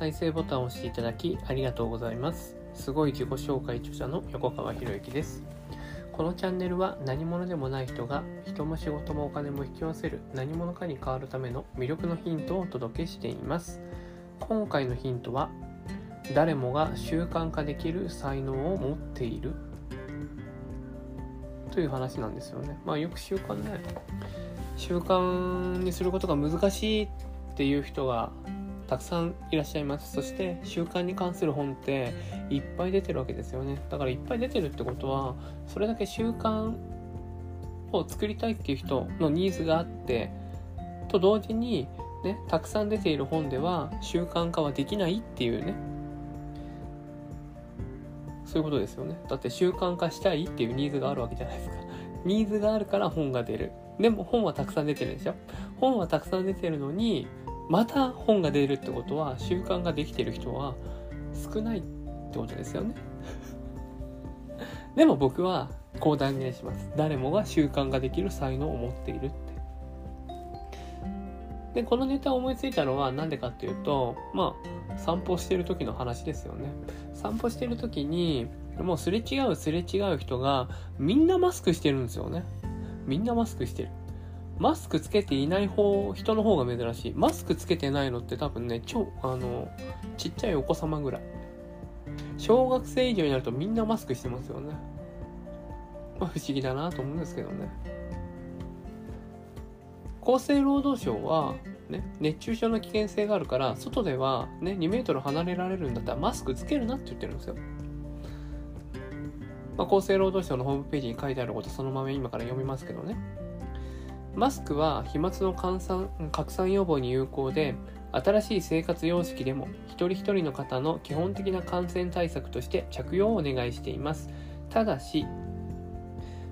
再生ボタンを押していただきありがとうございます。すごい自己紹介著者の横川博之です。このチャンネルは何者でもない人が人も仕事もお金も引き寄せる何者かに変わるための魅力のヒントをお届けしています。今回のヒントは誰もが習慣化できる才能を持っているという話なんですよね。まあよく習慣ね。習慣にすることが難しいっていう人がたくさんいらっしゃいます。そして習慣に関する本っていっぱい出てるわけですよね。だからいっぱい出てるってことはそれだけ習慣を作りたいっていう人のニーズがあってと同時にねたくさん出ている本では習慣化はできないっていうね。そういうことですよね。だって習慣化したいっていうニーズがあるわけじゃないですか。ニーズがあるから本が出る。でも本はたくさん出てるでしょ本はたくさん出てるのにまた本が出るってことは習慣ができてる人は少ないってことですよね。でも僕はこう断言します。誰もが習慣ができる才能を持っているって。でこのネタを思いついたのは何でかっていうとまあ散歩してる時の話ですよね。散歩してる時にもうすれ違うすれ違う人がみんなマスクしてるんですよね。みんなマスクしてる。マスクつけていない方、人の方が珍しい。マスクつけてないのって多分ね、超、あの、ちっちゃいお子様ぐらい。小学生以上になるとみんなマスクしてますよね。まあ、不思議だなと思うんですけどね。厚生労働省は、ね、熱中症の危険性があるから、外では、ね、2メートル離れられるんだったらマスクつけるなって言ってるんですよ。まあ、厚生労働省のホームページに書いてあることそのまま今から読みますけどね。マスクは飛沫の拡散拡散予防に有効で、新しい生活様式でも一人一人の方の基本的な感染対策として着用をお願いしています。ただし、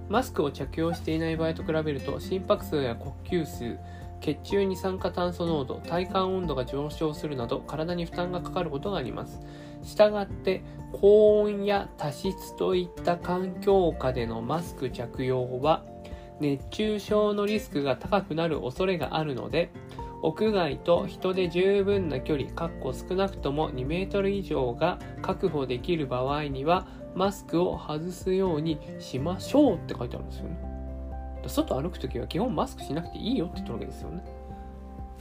マスクを着用していない場合と比べると心拍数や呼吸数、血中二酸化炭素濃度、体感温度が上昇するなど体に負担がかかることがあります。したがって高温や多湿といった環境下でのマスク着用は熱中症のリスクが高くなる恐れがあるので、屋外と人で十分な距離、かっこ少なくとも2メートル以上が確保できる場合には、マスクを外すようにしましょうって書いてあるんですよね。外歩くときは基本マスクしなくていいよって言ってるわけですよね。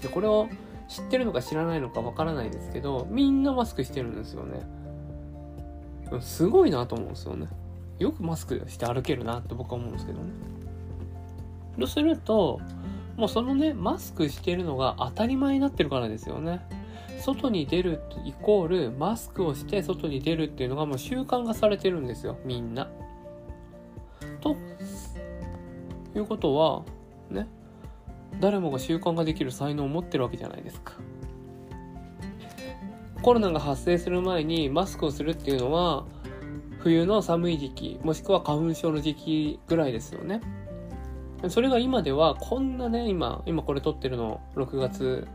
で、これを知ってるのか知らないのかわからないですけど、みんなマスクしてるんですよね。すごいなと思うんですよね。よくマスクして歩けるなって僕は思うんですけどね。とすると、もうそのね、マスクしてるのが当たり前になってるからですよね。外に出るイコールマスクをして外に出るっていうのがもう習慣化されてるんですよ、みんな。ということは、ね、誰もが習慣ができる才能を持ってるわけじゃないですか。コロナが発生する前にマスクをするっていうのは冬の寒い時期もしくは花粉症の時期ぐらいですよね。それが今ではこんなね、今、今これ撮ってるの6月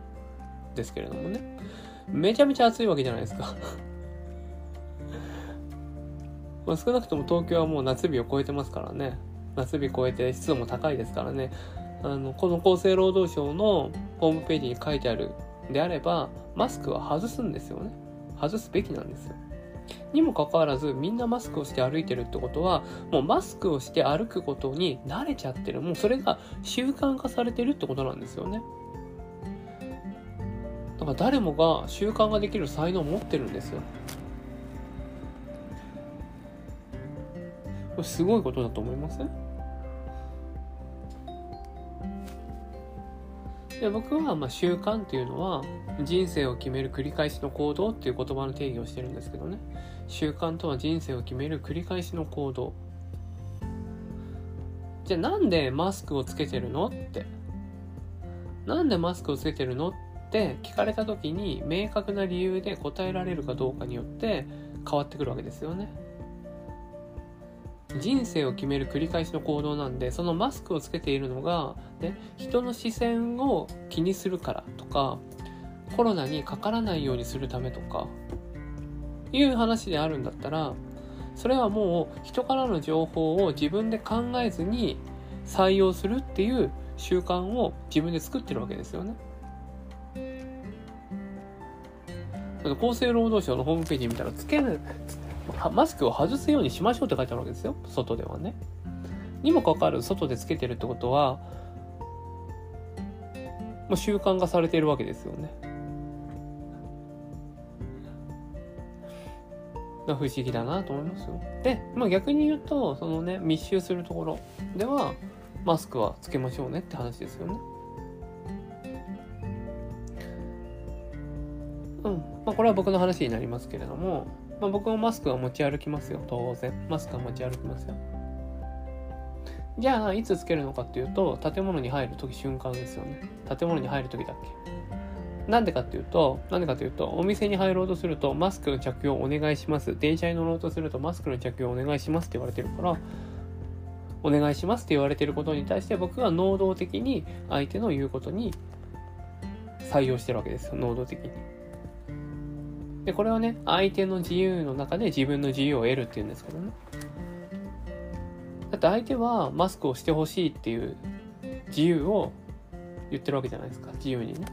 ですけれどもね、めちゃめちゃ暑いわけじゃないですか ま少なくとも東京はもう夏日を超えてますからね。夏日超えて湿度も高いですからね。あの、この厚生労働省のホームページに書いてあるであれば、マスクは外すんですよね。外すべきなんですよ。にもかかわらずみんなマスクをして歩いてるってことはもうマスクをして歩くことに慣れちゃってる。もうそれが習慣化されてるってことなんですよね。だから誰もが習慣ができる才能を持ってるんですよ。すごいことだと思いません？で僕はま習慣っていうのは人生を決める繰り返しの行動っていう言葉の定義をしてるんですけどね。習慣とは人生を決める繰り返しの行動。じゃあなんでマスクをつけてるのって。なんでマスクをつけてるのって聞かれた時に明確な理由で答えられるかどうかによって変わってくるわけですよね。人生を決める繰り返しの行動なんでそのマスクをつけているのが、ね、人の視線を気にするからとかコロナにかからないようにするためとかいう話であるんだったらそれはもう人からの情報を自分で考えずに採用するっていう習慣を自分で作ってるわけですよね。厚生労働省のホームページ見たら、つける、マスクを外すようにしましょうって書いてあるわけですよ。外ではね。にもかかわらず、外でつけてるってことは、もう習慣化されているわけですよね。不思議だなと思いますよ。で、まあ、逆に言うとそのね密集するところではマスクはつけましょうねって話ですよね。うんまあ、これは僕の話になりますけれども、まあ、僕もマスクは持ち歩きますよ当然マスクは持ち歩きますよ。じゃあいつつけるのかっていうと建物に入る時瞬間ですよね。建物に入る時だっけなんでかっていうと、なんでかっていうと、お店に入ろうとすると、マスクの着用お願いします。電車に乗ろうとすると、マスクの着用お願いしますって言われてるから、お願いしますって言われてることに対して僕は能動的に相手の言うことに採用してるわけですよ、能動的に。で、これはね、相手の自由の中で自分の自由を得るっていうんですけどね。だって相手はマスクをしてほしいっていう自由を言ってるわけじゃないですか、自由にね。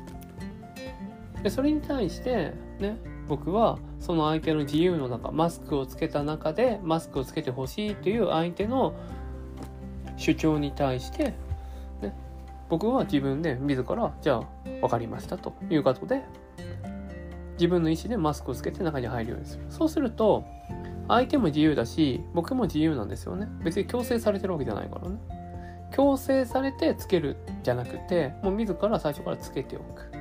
でそれに対してね僕はその相手の自由の中マスクをつけた中でマスクをつけてほしいという相手の主張に対して、ね、僕は自分で自らじゃあ分かりましたということで自分の意思でマスクをつけて中に入るようにする。そうすると相手も自由だし僕も自由なんですよね。別に強制されてるわけじゃないからね。強制されてつけるじゃなくてもう自ら最初からつけておく。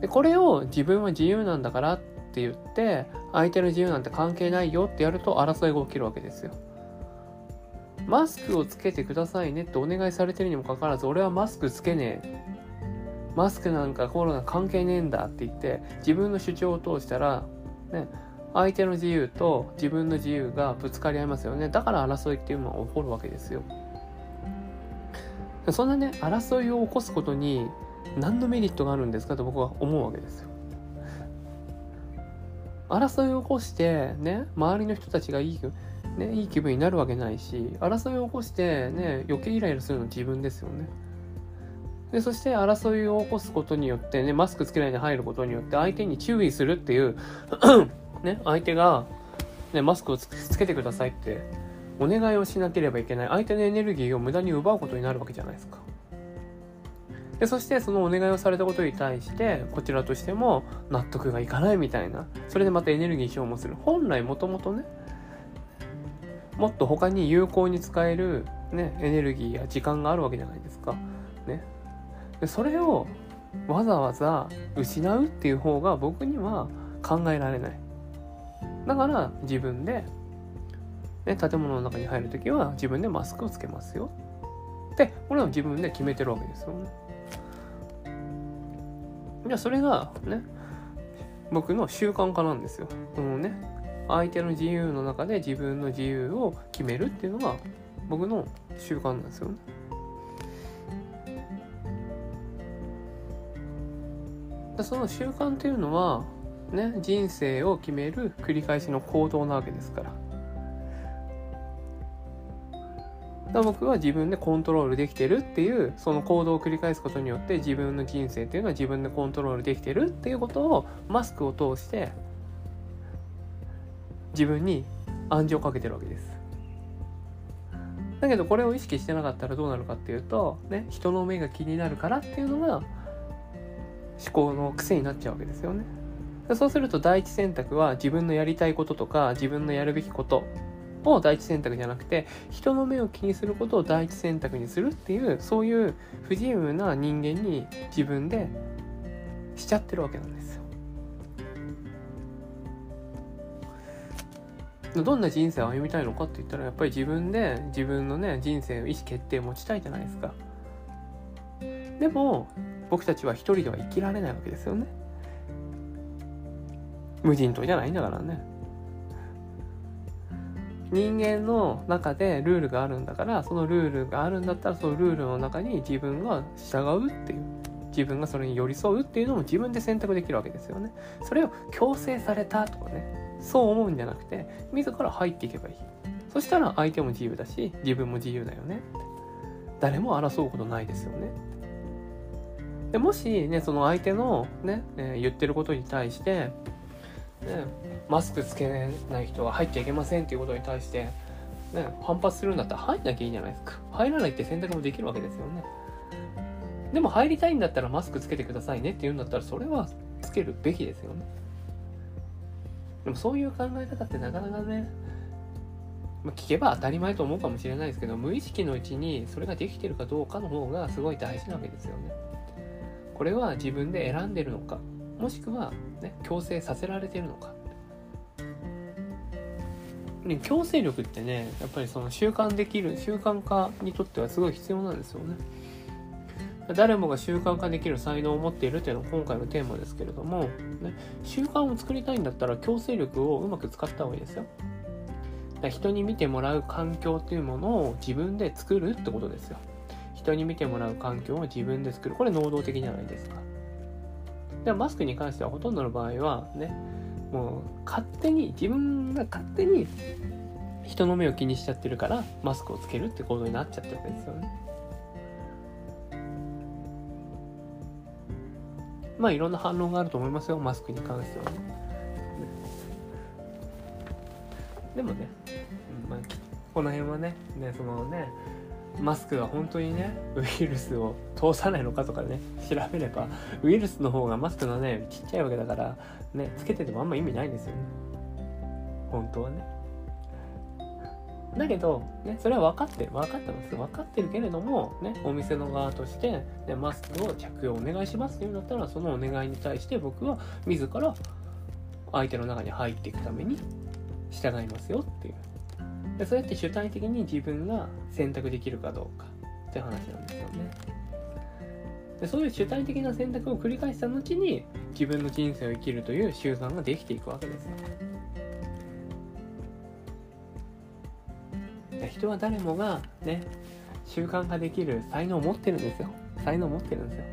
でこれを自分は自由なんだからって言って相手の自由なんて関係ないよってやると争いが起きるわけですよ。マスクをつけてくださいねってお願いされてるにもかかわらず俺はマスクつけねえ。マスクなんかコロナ関係ねえんだって言って自分の主張を通したらね相手の自由と自分の自由がぶつかり合いますよねだから争いっていうのは起こるわけですよそんなね争いを起こすことに何のメリットがあるんですかと僕は思うわけですよ。争いを起こしてね周りの人たちがいい,、ね、いい気分になるわけないし争いを起こしてね余計イライラするの自分ですよね。でそして争いを起こすことによってねマスクつけないで入ることによって相手に注意するっていう ね相手が、ね、マスクをつけてくださいってお願いをしなければいけない相手のエネルギーを無駄に奪うことになるわけじゃないですか。でそしてそのお願いをされたことに対してこちらとしても納得がいかないみたいなそれでまたエネルギー消耗する本来もともとねもっと他に有効に使える、ね、エネルギーや時間があるわけじゃないですか。でそれをわざわざ失うっていう方が僕には考えられない。だから自分で、ね、建物の中に入る時は自分でマスクをつけますよ。でこれは自分で決めてるわけですよね。じゃあそれがね僕の習慣化なんですよ。そのね相手の自由の中で自分の自由を決めるっていうのが僕の習慣なんですよね。その習慣っていうのはね人生を決める繰り返しの行動なわけですから。だ僕は自分でコントロールできてるっていうその行動を繰り返すことによって自分の人生っていうのは自分でコントロールできてるっていうことをマスクを通して自分に暗示をかけてるわけです。だけどこれを意識してなかったらどうなるかっていうと、ね、人の目が気になるからっていうのが思考の癖になっちゃうわけですよね。そうすると第一選択は自分のやりたいこととか自分のやるべきことを第一選択じゃなくて人の目を気にすることを第一選択にするっていうそういう不自由な人間に自分でしちゃってるわけなんですよ。どんな人生を歩みたいのかって言ったらやっぱり自分で自分のね人生の意思決定を持ちたいじゃないですか。でも僕たちは一人では生きられないわけですよね。無人島じゃないんだからね。人間の中でルールがあるんだからそのルールがあるんだったらそのルールの中に自分が従うっていう自分がそれに寄り添うっていうのも自分で選択できるわけですよね。それを強制されたとかね。そう思うんじゃなくて自ら入っていけばいい。そしたら相手も自由だし自分も自由だよね。誰も争うことないですよね。でもしねその相手のね、えー、言ってることに対してねマスクつけない人は入っちゃいけませんっていうことに対して、ね、反発するんだったら入んなきゃいいじゃないですか。入らないって選択もできるわけですよね。でも入りたいんだったらマスクつけてくださいねって言うんだったらそれはつけるべきですよね。でもそういう考え方ってなかなかねま聞けば当たり前と思うかもしれないですけど無意識のうちにそれができてるかどうかの方がすごい大事なわけですよね。これは自分で選んでるのかもしくは、ね、強制させられてるのか。ね、強制力ってねやっぱりその習慣できる習慣化にとってはすごい必要なんですよね。誰もが習慣化できる才能を持っているというのが今回のテーマですけれども、ね、習慣を作りたいんだったら強制力をうまく使った方がいいですよ。人に見てもらう環境っていうものを自分で作るってことですよ。人に見てもらう環境を自分で作る。これ能動的じゃないですか。でマスクに関してはほとんどの場合はねもう勝手に自分が勝手に人の目を気にしちゃってるからマスクをつけるって行動になっちゃってるわけですよね。まあいろんな反論があると思いますよマスクに関しては。ねでもね、まあ、この辺はねねそのねマスクが本当にねウイルスを通さないのかとかね調べればウイルスの方がマスクのねちっちゃいわけだからねつけててもあんま意味ないんですよね。本当はね。だけど、ね、それは分かってる分かってます。分かってるけれども、ね、お店の側として、ね、マスクを着用お願いしますっていうんだったらそのお願いに対して僕は自ら相手の中に入っていくために従いますよっていうでそうやって主体的に自分が選択できるかどうかって話なんですよね。でそういう主体的な選択を繰り返した後に自分の人生を生きるという習慣ができていくわけですよ。人は誰もがね習慣化できる才能を持ってるんですよ。才能を持ってるんですよ。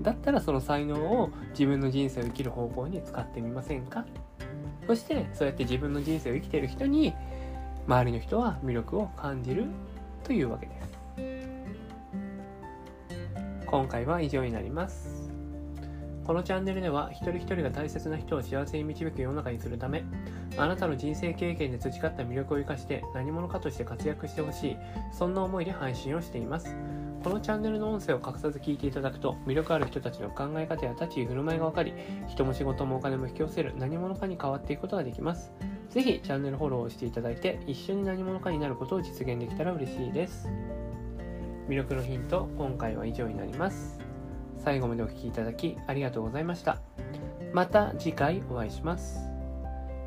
だったらその才能を自分の人生を生きる方向に使ってみませんか？そしてそうやって自分の人生を生きてる人に周りの人は魅力を感じるというわけです。今回は以上になります。このチャンネルでは一人一人が大切な人を幸せに導く世の中にするためあなたの人生経験で培った魅力を生かして何者かとして活躍してほしいそんな思いで配信をしています。このチャンネルの音声を隠さず聞いていただくと魅力ある人たちの考え方や立ち居振る舞いが分かり人も仕事もお金も引き寄せる何者かに変わっていくことができます。ぜひチャンネルフォローをしていただいて一緒に何者かになることを実現できたら嬉しいです。魅力のヒント今回は以上になります。最後までお聴きいただきありがとうございました。また次回お会いします。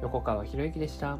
横川博之でした。